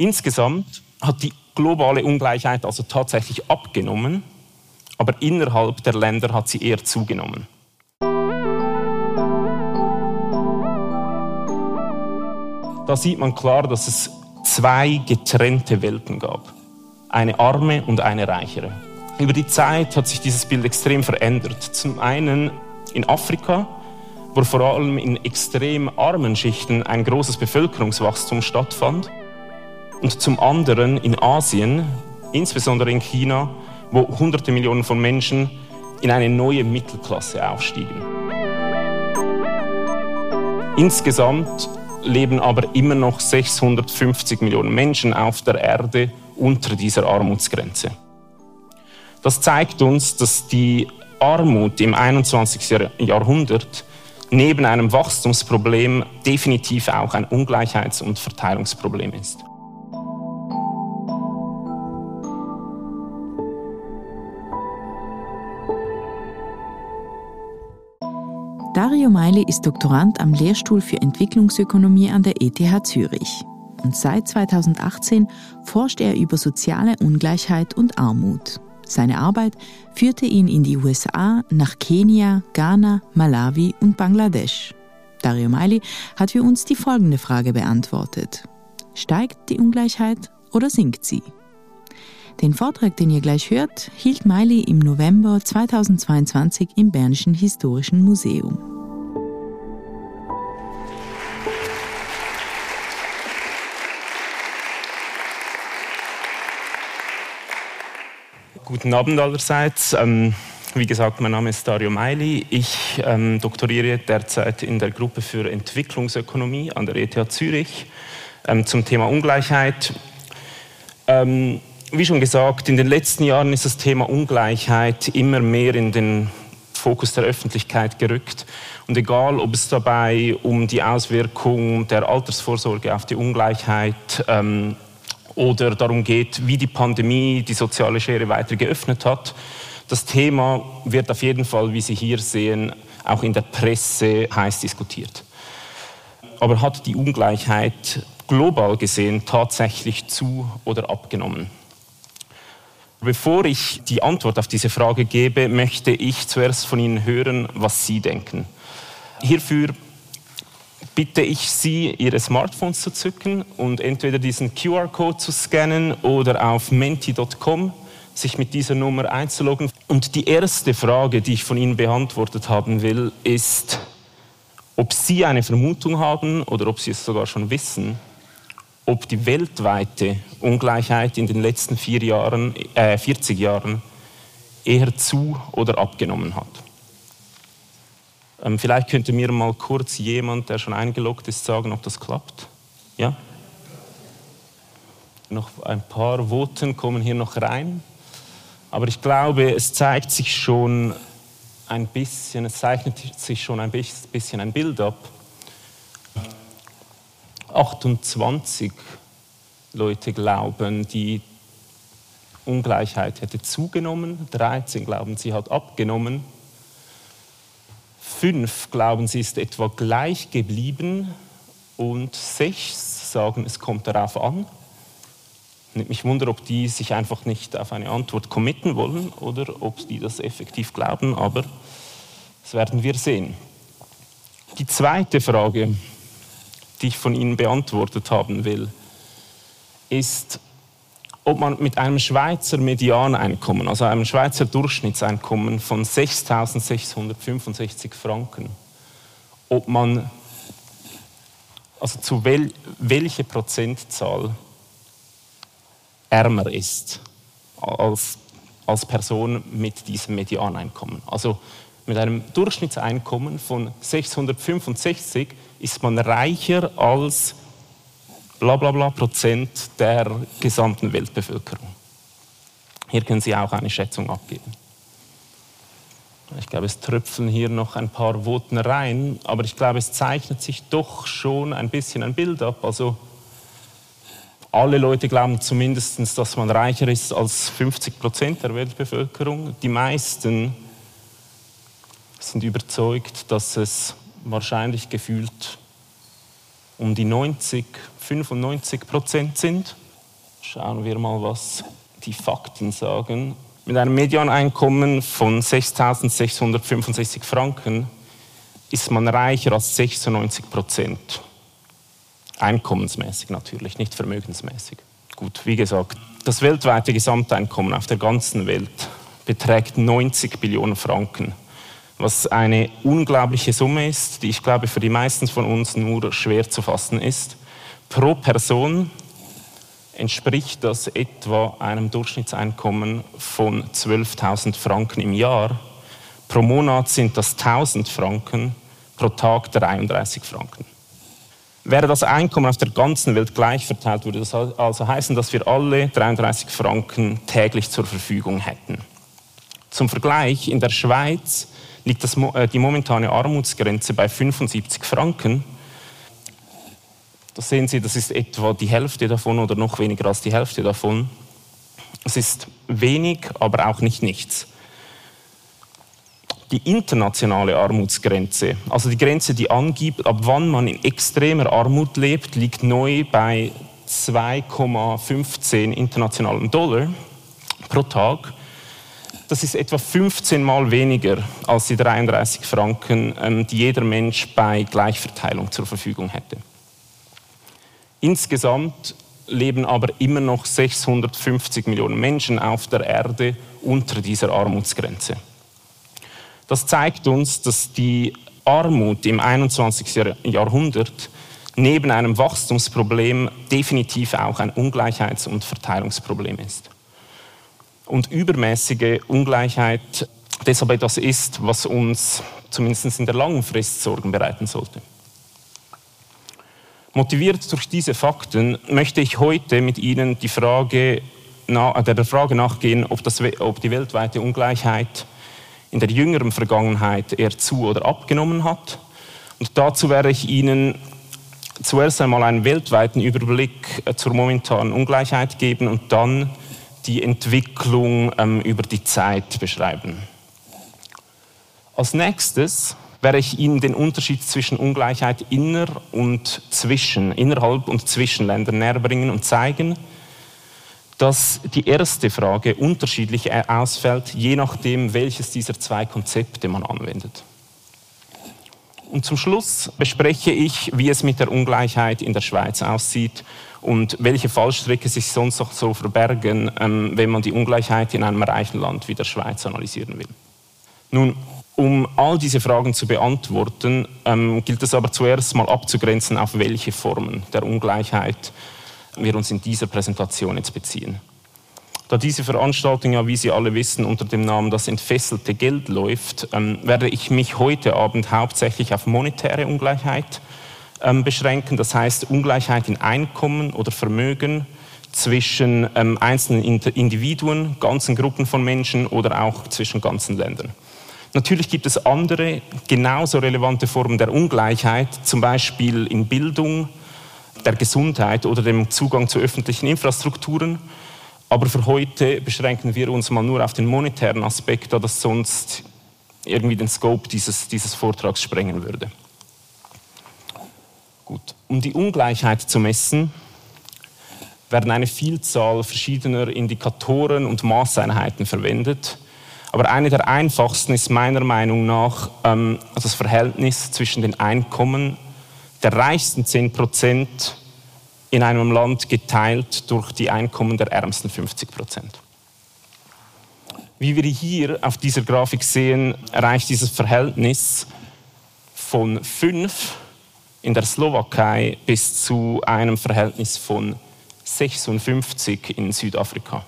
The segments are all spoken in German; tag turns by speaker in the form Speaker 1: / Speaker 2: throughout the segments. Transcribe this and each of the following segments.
Speaker 1: Insgesamt hat die globale Ungleichheit also tatsächlich abgenommen, aber innerhalb der Länder hat sie eher zugenommen. Da sieht man klar, dass es zwei getrennte Welten gab. Eine arme und eine reichere. Über die Zeit hat sich dieses Bild extrem verändert. Zum einen in Afrika, wo vor allem in extrem armen Schichten ein großes Bevölkerungswachstum stattfand. Und zum anderen in Asien, insbesondere in China, wo hunderte Millionen von Menschen in eine neue Mittelklasse aufstiegen. Insgesamt leben aber immer noch 650 Millionen Menschen auf der Erde unter dieser Armutsgrenze. Das zeigt uns, dass die Armut im 21. Jahrhundert neben einem Wachstumsproblem definitiv auch ein Ungleichheits- und Verteilungsproblem ist.
Speaker 2: Dario Meili ist Doktorand am Lehrstuhl für Entwicklungsökonomie an der ETH Zürich. Und seit 2018 forscht er über soziale Ungleichheit und Armut. Seine Arbeit führte ihn in die USA, nach Kenia, Ghana, Malawi und Bangladesch. Dario Meili hat für uns die folgende Frage beantwortet. Steigt die Ungleichheit oder sinkt sie? Den Vortrag, den ihr gleich hört, hielt Miley im November 2022 im Bernischen Historischen Museum.
Speaker 1: Guten Abend allerseits. Ähm, wie gesagt, mein Name ist Dario Meili. Ich ähm, doktoriere derzeit in der Gruppe für Entwicklungsökonomie an der ETH Zürich ähm, zum Thema Ungleichheit. Ähm, wie schon gesagt, in den letzten Jahren ist das Thema Ungleichheit immer mehr in den Fokus der Öffentlichkeit gerückt. Und egal, ob es dabei um die Auswirkung der Altersvorsorge auf die Ungleichheit ähm, oder darum geht, wie die Pandemie die soziale Schere weiter geöffnet hat, das Thema wird auf jeden Fall, wie Sie hier sehen, auch in der Presse heiß diskutiert. Aber hat die Ungleichheit global gesehen tatsächlich zu oder abgenommen? Bevor ich die Antwort auf diese Frage gebe, möchte ich zuerst von Ihnen hören, was Sie denken. Hierfür bitte ich Sie, Ihre Smartphones zu zücken und entweder diesen QR-Code zu scannen oder auf menti.com sich mit dieser Nummer einzuloggen. Und die erste Frage, die ich von Ihnen beantwortet haben will, ist, ob Sie eine Vermutung haben oder ob Sie es sogar schon wissen, ob die weltweite Ungleichheit in den letzten vier Jahren, äh, 40 Jahren eher zu oder abgenommen hat. Ähm, vielleicht könnte mir mal kurz jemand, der schon eingeloggt ist, sagen, ob das klappt. Ja? Noch ein paar Voten kommen hier noch rein. Aber ich glaube, es zeigt sich schon ein bisschen, es zeichnet sich schon ein bisschen ein Bild ab 28 Leute glauben, die Ungleichheit hätte zugenommen, 13 glauben, sie hat abgenommen, 5 glauben, sie ist etwa gleich geblieben. Und 6 sagen, es kommt darauf an. Nimmt mich wunder, ob die sich einfach nicht auf eine Antwort committen wollen oder ob die das effektiv glauben, aber das werden wir sehen. Die zweite Frage, die ich von Ihnen beantwortet haben will, ist, ob man mit einem Schweizer Medianeinkommen, also einem Schweizer Durchschnittseinkommen von 6.665 Franken, ob man, also zu wel, welche Prozentzahl ärmer ist als, als Person mit diesem Medianeinkommen. Also mit einem Durchschnittseinkommen von 665 ist man reicher als bla bla bla Prozent der gesamten Weltbevölkerung. Hier können Sie auch eine Schätzung abgeben. Ich glaube, es tröpfeln hier noch ein paar Voten rein, aber ich glaube, es zeichnet sich doch schon ein bisschen ein Bild ab. Also alle Leute glauben zumindest, dass man reicher ist als 50 Prozent der Weltbevölkerung. Die meisten sind überzeugt, dass es wahrscheinlich gefühlt um die 90, 95 Prozent sind. Schauen wir mal, was die Fakten sagen. Mit einem Medianeinkommen von 6.665 Franken ist man reicher als 96 Prozent. Einkommensmäßig natürlich, nicht vermögensmäßig. Gut, wie gesagt, das weltweite Gesamteinkommen auf der ganzen Welt beträgt 90 Billionen Franken, was eine unglaubliche Summe ist, die ich glaube für die meisten von uns nur schwer zu fassen ist. Pro Person entspricht das etwa einem Durchschnittseinkommen von 12.000 Franken im Jahr. Pro Monat sind das 1000 Franken, pro Tag 33 Franken. Wäre das Einkommen auf der ganzen Welt gleich verteilt, würde das also heißen, dass wir alle 33 Franken täglich zur Verfügung hätten. Zum Vergleich, in der Schweiz liegt das, äh, die momentane Armutsgrenze bei 75 Franken. Da sehen Sie, das ist etwa die Hälfte davon oder noch weniger als die Hälfte davon. Es ist wenig, aber auch nicht nichts. Die internationale Armutsgrenze, also die Grenze, die angibt, ab wann man in extremer Armut lebt, liegt neu bei 2,15 internationalen Dollar pro Tag. Das ist etwa 15 Mal weniger als die 33 Franken, ähm, die jeder Mensch bei Gleichverteilung zur Verfügung hätte. Insgesamt leben aber immer noch 650 Millionen Menschen auf der Erde unter dieser Armutsgrenze. Das zeigt uns, dass die Armut im 21. Jahrhundert neben einem Wachstumsproblem definitiv auch ein Ungleichheits- und Verteilungsproblem ist. Und übermäßige Ungleichheit deshalb etwas ist, was uns zumindest in der langen Frist Sorgen bereiten sollte. Motiviert durch diese Fakten möchte ich heute mit Ihnen die Frage, der Frage nachgehen, ob, das, ob die weltweite Ungleichheit in der jüngeren Vergangenheit eher zu oder abgenommen hat. Und dazu werde ich Ihnen zuerst einmal einen weltweiten Überblick äh, zur momentanen Ungleichheit geben und dann die Entwicklung ähm, über die Zeit beschreiben. Als nächstes werde ich Ihnen den Unterschied zwischen Ungleichheit inner und zwischen, innerhalb und zwischen Ländern näher bringen und zeigen, dass die erste Frage unterschiedlich ausfällt, je nachdem, welches dieser zwei Konzepte man anwendet. Und zum Schluss bespreche ich, wie es mit der Ungleichheit in der Schweiz aussieht und welche Fallstrecke sich sonst noch so verbergen, ähm, wenn man die Ungleichheit in einem reichen Land wie der Schweiz analysieren will. Nun, um all diese Fragen zu beantworten, ähm, gilt es aber zuerst mal abzugrenzen, auf welche Formen der Ungleichheit wir uns in dieser Präsentation jetzt beziehen. Da diese Veranstaltung ja, wie Sie alle wissen, unter dem Namen Das entfesselte Geld läuft, ähm, werde ich mich heute Abend hauptsächlich auf monetäre Ungleichheit ähm, beschränken. Das heißt Ungleichheit in Einkommen oder Vermögen zwischen ähm, einzelnen Individuen, ganzen Gruppen von Menschen oder auch zwischen ganzen Ländern. Natürlich gibt es andere, genauso relevante Formen der Ungleichheit, zum Beispiel in Bildung, der Gesundheit oder dem Zugang zu öffentlichen Infrastrukturen. Aber für heute beschränken wir uns mal nur auf den monetären Aspekt, da das sonst irgendwie den Scope dieses, dieses Vortrags sprengen würde. Gut. Um die Ungleichheit zu messen, werden eine Vielzahl verschiedener Indikatoren und Maßeinheiten verwendet. Aber eine der einfachsten ist meiner Meinung nach ähm, das Verhältnis zwischen den Einkommen der reichsten 10 Prozent in einem Land geteilt durch die Einkommen der ärmsten 50 Prozent. Wie wir hier auf dieser Grafik sehen, reicht dieses Verhältnis von 5 in der Slowakei bis zu einem Verhältnis von 56 in Südafrika.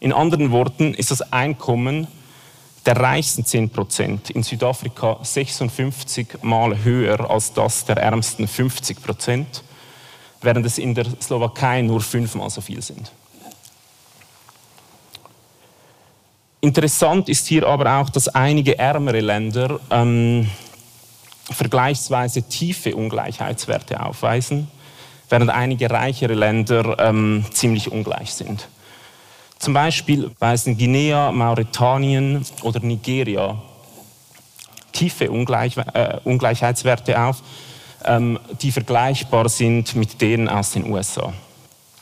Speaker 1: In anderen Worten ist das Einkommen der reichsten 10 Prozent in Südafrika 56 Mal höher als das der ärmsten 50 Prozent, während es in der Slowakei nur fünfmal so viel sind. Interessant ist hier aber auch, dass einige ärmere Länder ähm, vergleichsweise tiefe Ungleichheitswerte aufweisen, während einige reichere Länder ähm, ziemlich ungleich sind. Zum Beispiel weisen Guinea, Mauretanien oder Nigeria tiefe Ungleich, äh, Ungleichheitswerte auf, ähm, die vergleichbar sind mit denen aus den USA.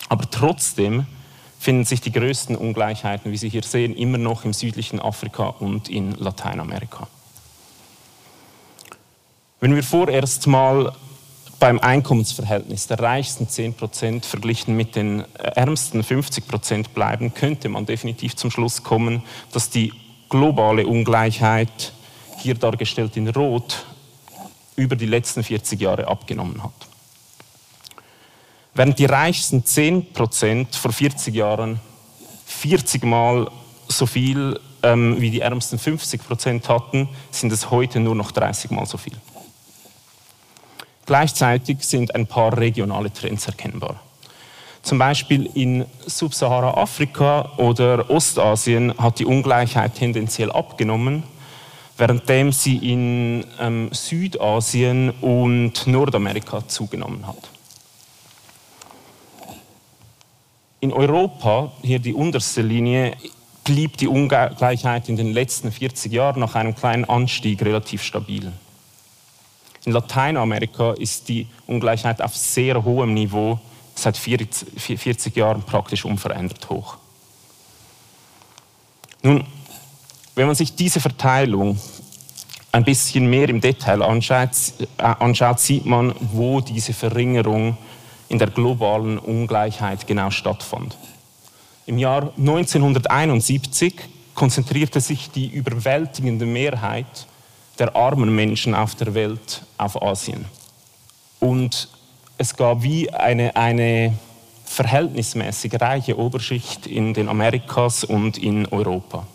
Speaker 1: Aber trotzdem finden sich die größten Ungleichheiten, wie Sie hier sehen, immer noch im südlichen Afrika und in Lateinamerika. Wenn wir vorerst mal beim Einkommensverhältnis der reichsten 10% verglichen mit den ärmsten 50% bleiben, könnte man definitiv zum Schluss kommen, dass die globale Ungleichheit, hier dargestellt in Rot, über die letzten 40 Jahre abgenommen hat. Während die reichsten 10% vor 40 Jahren 40 Mal so viel ähm, wie die ärmsten 50% hatten, sind es heute nur noch 30 Mal so viel. Gleichzeitig sind ein paar regionale Trends erkennbar. Zum Beispiel in Subsahara-Afrika oder Ostasien hat die Ungleichheit tendenziell abgenommen, währenddem sie in ähm, Südasien und Nordamerika zugenommen hat. In Europa, hier die unterste Linie, blieb die Ungleichheit in den letzten 40 Jahren nach einem kleinen Anstieg relativ stabil. In Lateinamerika ist die Ungleichheit auf sehr hohem Niveau seit 40 Jahren praktisch unverändert hoch. Nun, wenn man sich diese Verteilung ein bisschen mehr im Detail anschaut, äh, anschaut, sieht man, wo diese Verringerung in der globalen Ungleichheit genau stattfand. Im Jahr 1971 konzentrierte sich die überwältigende Mehrheit der armen Menschen auf der Welt auf Asien. Und es gab wie eine, eine verhältnismäßig reiche Oberschicht in den Amerikas und in Europa.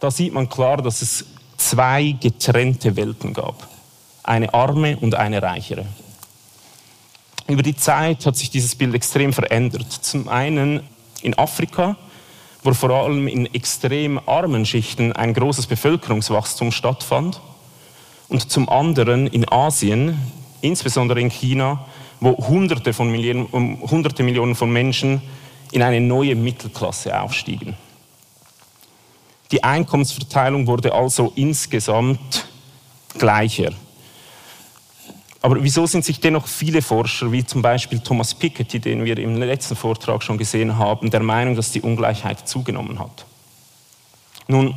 Speaker 1: Da sieht man klar, dass es zwei getrennte Welten gab. Eine arme und eine reichere. Über die Zeit hat sich dieses Bild extrem verändert. Zum einen in Afrika wo vor allem in extrem armen Schichten ein großes Bevölkerungswachstum stattfand und zum anderen in Asien, insbesondere in China, wo Hunderte, von Millionen, Hunderte Millionen von Menschen in eine neue Mittelklasse aufstiegen. Die Einkommensverteilung wurde also insgesamt gleicher. Aber wieso sind sich dennoch viele Forscher, wie zum Beispiel Thomas Piketty, den wir im letzten Vortrag schon gesehen haben, der Meinung, dass die Ungleichheit zugenommen hat? Nun,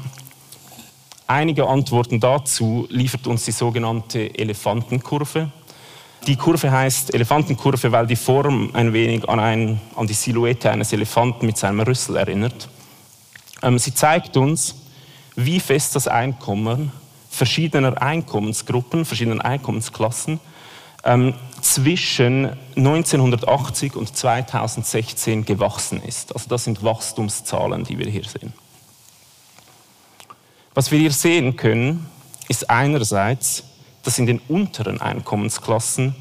Speaker 1: einige Antworten dazu liefert uns die sogenannte Elefantenkurve. Die Kurve heißt Elefantenkurve, weil die Form ein wenig an, ein, an die Silhouette eines Elefanten mit seinem Rüssel erinnert. Ähm, sie zeigt uns, wie fest das Einkommen verschiedener Einkommensgruppen, verschiedener Einkommensklassen ähm, zwischen 1980 und 2016 gewachsen ist. Also das sind Wachstumszahlen, die wir hier sehen. Was wir hier sehen können, ist einerseits, dass in den unteren Einkommensklassen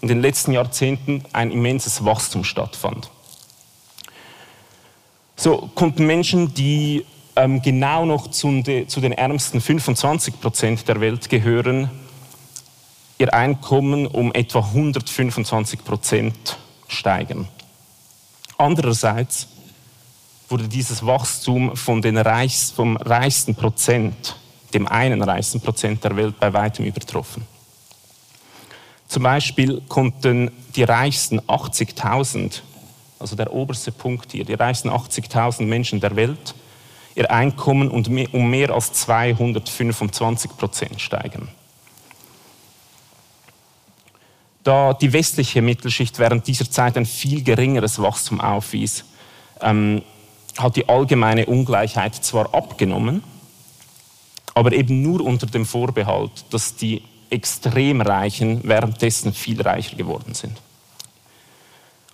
Speaker 1: in den letzten Jahrzehnten ein immenses Wachstum stattfand. So konnten Menschen, die ähm, genau noch zu, de, zu den ärmsten 25 Prozent der Welt gehören, ihr Einkommen um etwa 125 Prozent steigern. Andererseits wurde dieses Wachstum von den Reichs, vom reichsten Prozent, dem einen reichsten Prozent der Welt, bei weitem übertroffen. Zum Beispiel konnten die reichsten 80.000, also der oberste Punkt hier, die reichsten 80.000 Menschen der Welt, ihr Einkommen um mehr als 225 Prozent steigern. da die westliche Mittelschicht während dieser Zeit ein viel geringeres Wachstum aufwies, ähm, hat die allgemeine Ungleichheit zwar abgenommen, aber eben nur unter dem Vorbehalt, dass die Extremreichen währenddessen viel reicher geworden sind.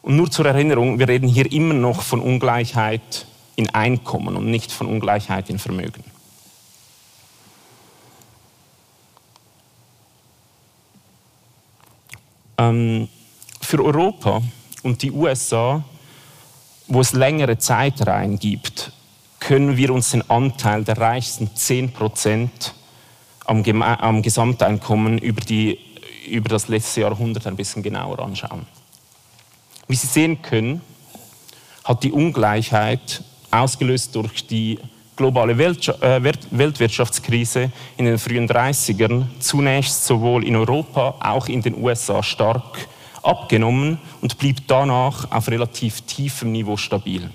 Speaker 1: Und nur zur Erinnerung, wir reden hier immer noch von Ungleichheit in Einkommen und nicht von Ungleichheit in Vermögen. Ähm, für Europa und die USA, wo es längere Zeitreihen gibt, können wir uns den Anteil der reichsten 10 am, am Gesamteinkommen über, die, über das letzte Jahrhundert ein bisschen genauer anschauen. Wie Sie sehen können, hat die Ungleichheit, ausgelöst durch die globale äh, Weltwirtschaftskrise in den frühen 30ern zunächst sowohl in Europa, auch in den USA stark abgenommen und blieb danach auf relativ tiefem Niveau stabil.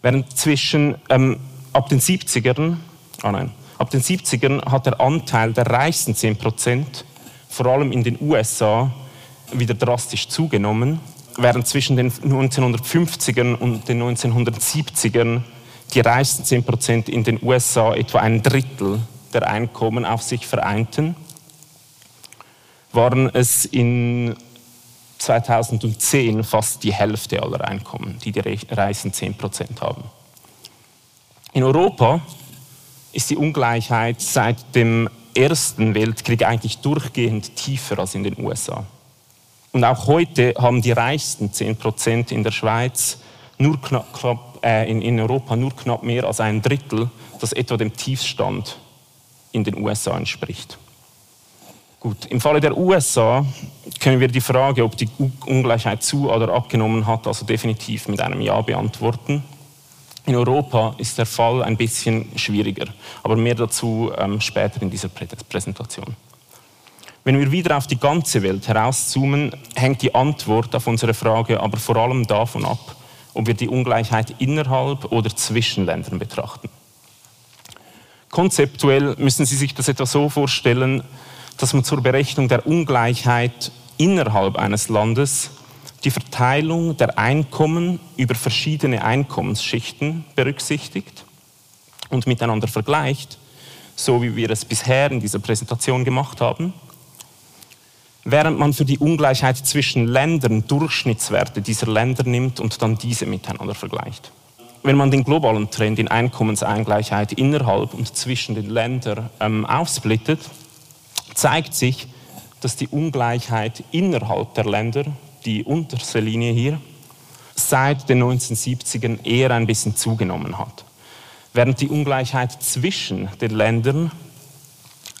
Speaker 1: Während zwischen ähm, ab den 70ern, ah nein, ab den 70ern hat der Anteil der reichsten 10 Prozent vor allem in den USA wieder drastisch zugenommen, während zwischen den 1950ern und den 1970ern die reichsten 10 Prozent in den USA etwa ein Drittel der Einkommen auf sich vereinten, waren es in 2010 fast die Hälfte aller Einkommen, die die reichsten 10 Prozent haben. In Europa ist die Ungleichheit seit dem Ersten Weltkrieg eigentlich durchgehend tiefer als in den USA. Und auch heute haben die reichsten 10 Prozent in der Schweiz nur knapp, knapp äh, in, in Europa nur knapp mehr als ein Drittel, das etwa dem Tiefstand in den USA entspricht. Gut, im Falle der USA können wir die Frage, ob die Ungleichheit zu oder abgenommen hat, also definitiv mit einem Ja beantworten. In Europa ist der Fall ein bisschen schwieriger, aber mehr dazu ähm, später in dieser Präsentation. Wenn wir wieder auf die ganze Welt herauszoomen, hängt die Antwort auf unsere Frage aber vor allem davon ab, ob wir die Ungleichheit innerhalb oder zwischen Ländern betrachten. Konzeptuell müssen Sie sich das etwa so vorstellen, dass man zur Berechnung der Ungleichheit innerhalb eines Landes die Verteilung der Einkommen über verschiedene Einkommensschichten berücksichtigt und miteinander vergleicht, so wie wir es bisher in dieser Präsentation gemacht haben, während man für die Ungleichheit zwischen Ländern Durchschnittswerte dieser Länder nimmt und dann diese miteinander vergleicht. Wenn man den globalen Trend in Einkommensungleichheit innerhalb und zwischen den Ländern ähm, aufsplittet, zeigt sich, dass die Ungleichheit innerhalb der Länder, die unterste Linie hier, seit den 1970ern eher ein bisschen zugenommen hat. Während die Ungleichheit zwischen den Ländern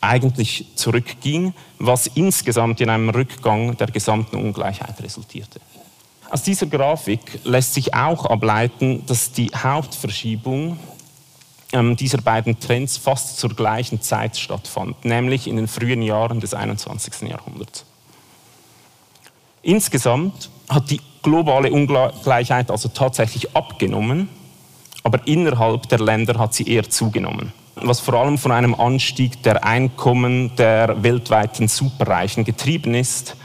Speaker 1: eigentlich zurückging, was insgesamt in einem Rückgang der gesamten Ungleichheit resultierte. Aus dieser Grafik lässt sich auch ableiten, dass die Hauptverschiebung ähm, dieser beiden Trends fast zur gleichen Zeit stattfand, nämlich in den frühen Jahren des 21. Jahrhunderts. Insgesamt hat die globale Ungleichheit also tatsächlich abgenommen, aber innerhalb der Länder hat sie eher zugenommen, was vor allem von einem Anstieg der Einkommen der weltweiten Superreichen getrieben ist,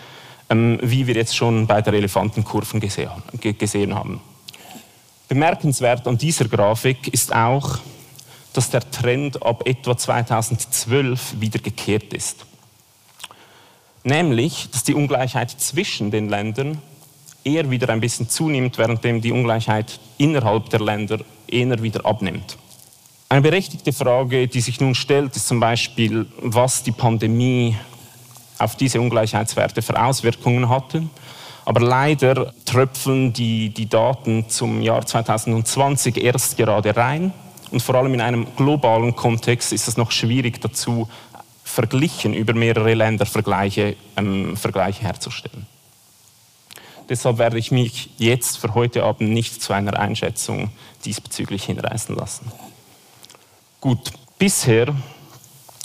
Speaker 1: ähm, wie wir jetzt schon bei der Elefantenkurven gesehen haben. Bemerkenswert an dieser Grafik ist auch, dass der Trend ab etwa 2012 wieder gekehrt ist. Nämlich, dass die Ungleichheit zwischen den Ländern eher wieder ein bisschen zunimmt, währenddem die Ungleichheit innerhalb der Länder eher wieder abnimmt. Eine berechtigte Frage, die sich nun stellt, ist zum Beispiel, was die Pandemie auf diese Ungleichheitswerte für Auswirkungen hatte. Aber leider tröpfeln die, die Daten zum Jahr 2020 erst gerade rein. Und vor allem in einem globalen Kontext ist es noch schwierig dazu, verglichen über mehrere Länder Vergleiche, ähm, Vergleiche herzustellen. Deshalb werde ich mich jetzt für heute Abend nicht zu einer Einschätzung diesbezüglich hinreißen lassen. Gut, bisher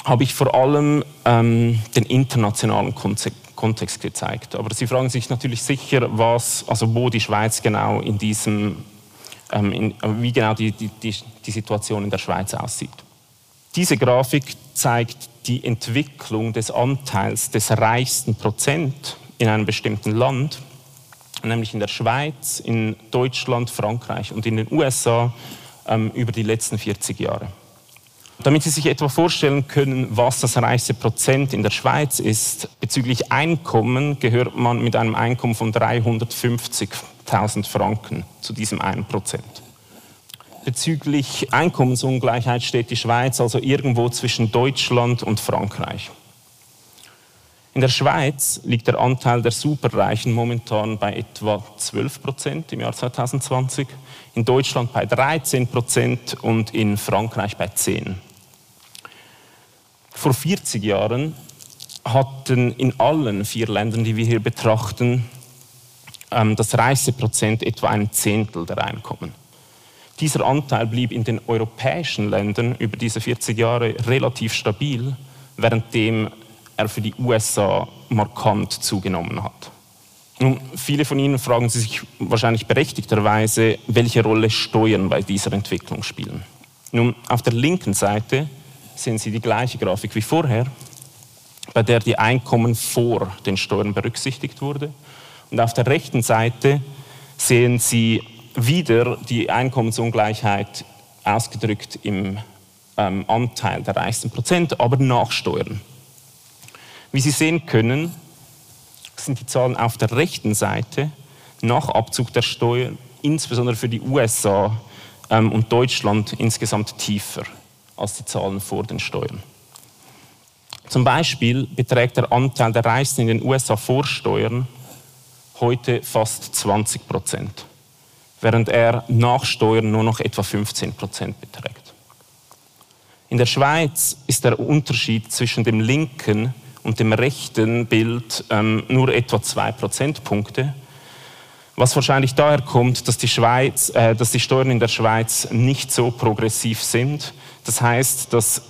Speaker 1: habe ich vor allem ähm, den internationalen Kontext gezeigt. Aber Sie fragen sich natürlich sicher, was, also wo die Schweiz genau in diesem ähm, in, wie genau die, die, die Situation in der Schweiz aussieht. Diese Grafik zeigt die Entwicklung des Anteils des reichsten Prozent in einem bestimmten Land, nämlich in der Schweiz, in Deutschland, Frankreich und in den USA ähm, über die letzten 40 Jahre. Damit Sie sich etwa vorstellen können, was das reichste Prozent in der Schweiz ist, bezüglich Einkommen gehört man mit einem Einkommen von 350.000 Franken zu diesem 1 Prozent. Bezüglich Einkommensungleichheit steht die Schweiz also irgendwo zwischen Deutschland und Frankreich. In der Schweiz liegt der Anteil der Superreichen momentan bei etwa 12 Prozent im Jahr 2020, in Deutschland bei 13 Prozent und in Frankreich bei 10 vor 40 Jahren hatten in allen vier Ländern, die wir hier betrachten, ähm, das reichste Prozent etwa ein Zehntel der Einkommen. Dieser Anteil blieb in den europäischen Ländern über diese 40 Jahre relativ stabil, währenddem er für die USA markant zugenommen hat. Nun, viele von Ihnen fragen sich wahrscheinlich berechtigterweise, welche Rolle Steuern bei dieser Entwicklung spielen. Nun, auf der linken Seite sehen Sie die gleiche Grafik wie vorher, bei der die Einkommen vor den Steuern berücksichtigt wurde. Und auf der rechten Seite sehen Sie wieder die Einkommensungleichheit ausgedrückt im ähm, Anteil der reichsten Prozent, aber nach Steuern. Wie Sie sehen können, sind die Zahlen auf der rechten Seite nach Abzug der Steuern, insbesondere für die USA ähm, und Deutschland, insgesamt tiefer als die Zahlen vor den Steuern. Zum Beispiel beträgt der Anteil der Reichsten in den USA vor Steuern heute fast 20 Prozent, während er nach Steuern nur noch etwa 15 Prozent beträgt. In der Schweiz ist der Unterschied zwischen dem linken und dem rechten Bild ähm, nur etwa zwei Prozentpunkte, was wahrscheinlich daher kommt, dass die, Schweiz, äh, dass die Steuern in der Schweiz nicht so progressiv sind. Das heißt, dass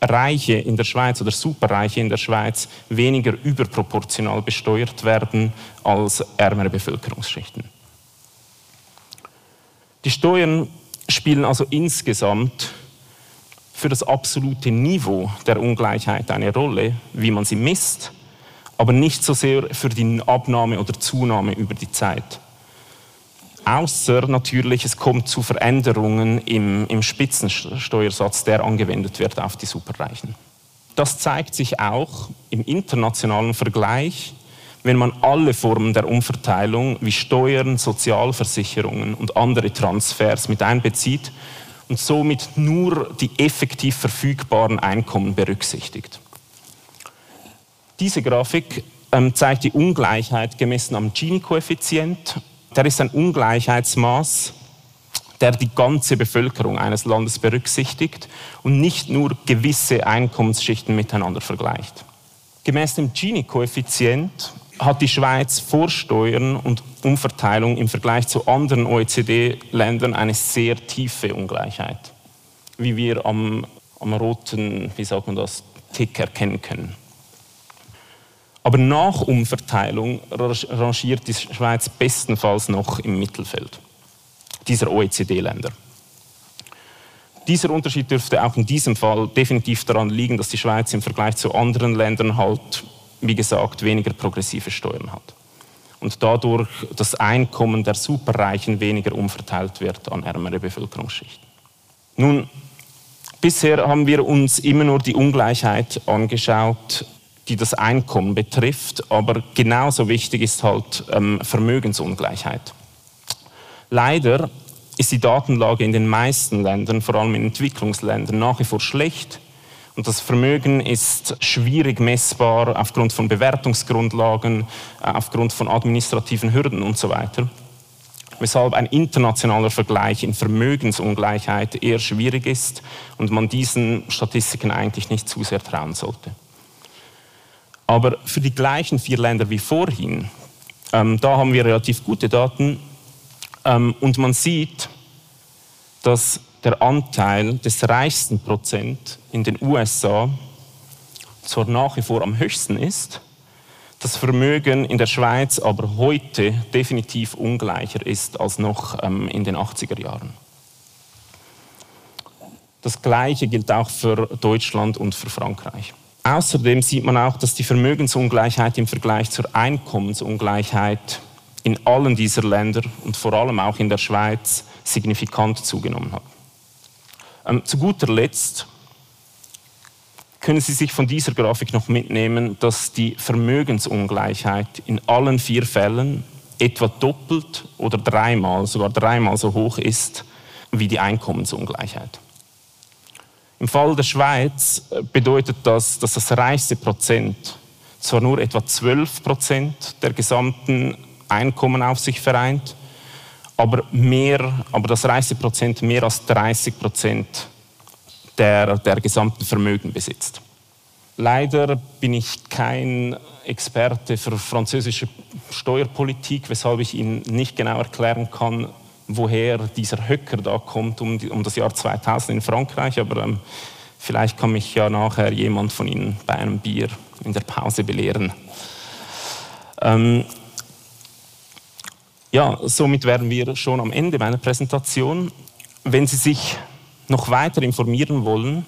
Speaker 1: Reiche in der Schweiz oder Superreiche in der Schweiz weniger überproportional besteuert werden als ärmere Bevölkerungsschichten. Die Steuern spielen also insgesamt für das absolute Niveau der Ungleichheit eine Rolle, wie man sie misst, aber nicht so sehr für die Abnahme oder Zunahme über die Zeit. Außer natürlich, es kommt zu Veränderungen im, im Spitzensteuersatz, der angewendet wird auf die Superreichen. Das zeigt sich auch im internationalen Vergleich, wenn man alle Formen der Umverteilung wie Steuern, Sozialversicherungen und andere Transfers mit einbezieht und somit nur die effektiv verfügbaren Einkommen berücksichtigt. Diese Grafik ähm, zeigt die Ungleichheit gemessen am Gini-Koeffizient der ist ein Ungleichheitsmaß, der die ganze Bevölkerung eines Landes berücksichtigt und nicht nur gewisse Einkommensschichten miteinander vergleicht. Gemäß dem Gini-Koeffizient hat die Schweiz vor Steuern und Umverteilung im Vergleich zu anderen OECD-Ländern eine sehr tiefe Ungleichheit, wie wir am, am roten, wie sagt man das, Tick erkennen können. Aber nach Umverteilung rangiert die Schweiz bestenfalls noch im Mittelfeld dieser OECD-Länder. Dieser Unterschied dürfte auch in diesem Fall definitiv daran liegen, dass die Schweiz im Vergleich zu anderen Ländern halt, wie gesagt, weniger progressive Steuern hat. Und dadurch das Einkommen der Superreichen weniger umverteilt wird an ärmere Bevölkerungsschichten. Nun, bisher haben wir uns immer nur die Ungleichheit angeschaut die das Einkommen betrifft, aber genauso wichtig ist halt ähm, Vermögensungleichheit. Leider ist die Datenlage in den meisten Ländern, vor allem in Entwicklungsländern, nach wie vor schlecht. Und das Vermögen ist schwierig messbar aufgrund von Bewertungsgrundlagen, äh, aufgrund von administrativen Hürden und so weiter. Weshalb ein internationaler Vergleich in Vermögensungleichheit eher schwierig ist und man diesen Statistiken eigentlich nicht zu sehr trauen sollte. Aber für die gleichen vier Länder wie vorhin, ähm, da haben wir relativ gute Daten ähm, und man sieht, dass der Anteil des reichsten Prozent in den USA zwar nach wie vor am höchsten ist, das Vermögen in der Schweiz aber heute definitiv ungleicher ist als noch ähm, in den 80er Jahren. Das Gleiche gilt auch für Deutschland und für Frankreich. Außerdem sieht man auch, dass die Vermögensungleichheit im Vergleich zur Einkommensungleichheit in allen dieser Länder und vor allem auch in der Schweiz signifikant zugenommen hat. Ähm, zu guter Letzt können Sie sich von dieser Grafik noch mitnehmen, dass die Vermögensungleichheit in allen vier Fällen etwa doppelt oder dreimal, sogar dreimal so hoch ist wie die Einkommensungleichheit. Im Fall der Schweiz äh, bedeutet das, dass das reichste Prozent zwar nur etwa 12 Prozent der gesamten Einkommen auf sich vereint, aber, mehr, aber das reichste Prozent mehr als 30 Prozent der, der gesamten Vermögen besitzt. Leider bin ich kein Experte für französische Steuerpolitik, weshalb ich Ihnen nicht genau erklären kann, woher dieser Höcker da kommt um, um das Jahr 2000 in Frankreich, aber ähm, vielleicht kann mich ja nachher jemand von Ihnen bei einem Bier in der Pause belehren. Ähm, ja, somit wären wir schon am Ende meiner Präsentation. Wenn Sie sich noch weiter informieren wollen,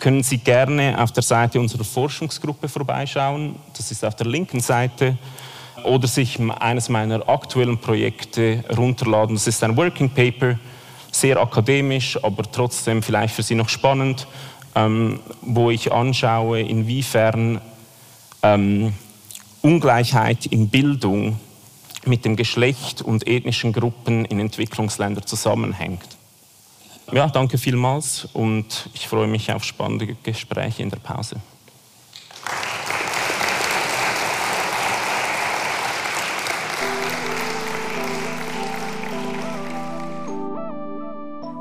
Speaker 1: können Sie gerne auf der Seite unserer Forschungsgruppe vorbeischauen. Das ist auf der linken Seite. Oder sich eines meiner aktuellen Projekte runterladen. Das ist ein Working Paper, sehr akademisch, aber trotzdem vielleicht für Sie noch spannend, ähm, wo ich anschaue, inwiefern ähm, Ungleichheit in Bildung mit dem Geschlecht und ethnischen Gruppen in Entwicklungsländern zusammenhängt. Ja, danke vielmals und ich freue mich auf spannende Gespräche in der Pause.